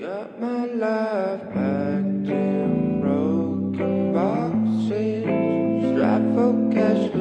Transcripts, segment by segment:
Got my life packed in broken boxes, strapped for cash,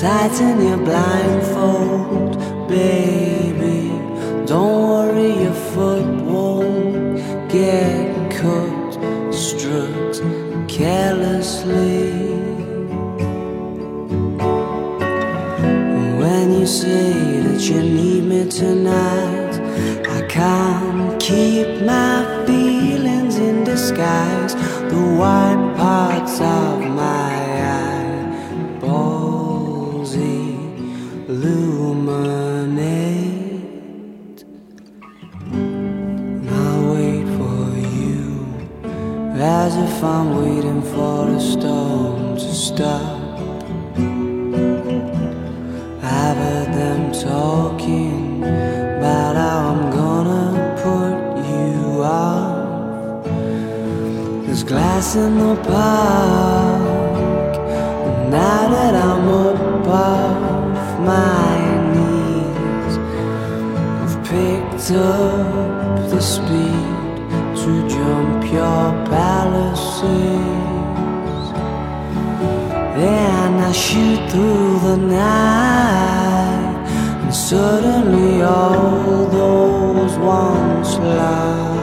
tighten your blindfold, baby. Don't worry, your foot won't get cut. Strut carelessly. When you say that you need me tonight, I can't keep my feelings in disguise. The white parts of if I'm waiting for a storm to stop. I've heard them talking about how I'm gonna put you off. There's glass in the park. And now that I'm up off my knees, I've picked up the speed to jump your palaces. Then I shoot through the night, and suddenly all those once lost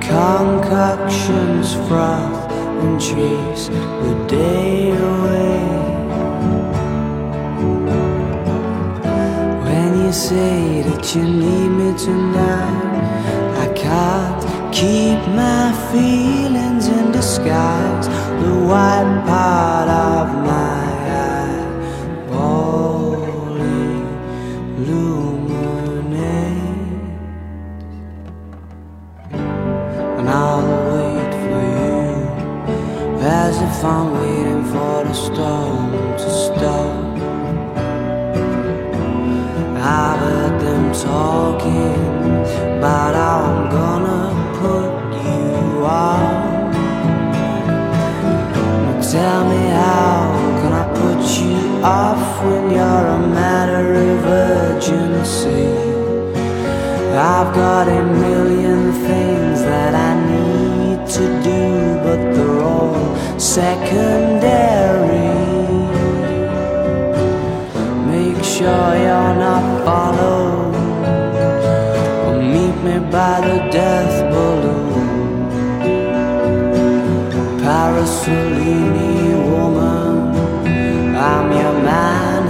concoctions froth and chase the day away. When you say that you need me tonight, I can't keep my feelings in disguise. The white part of my Mussolini woman, I'm your man.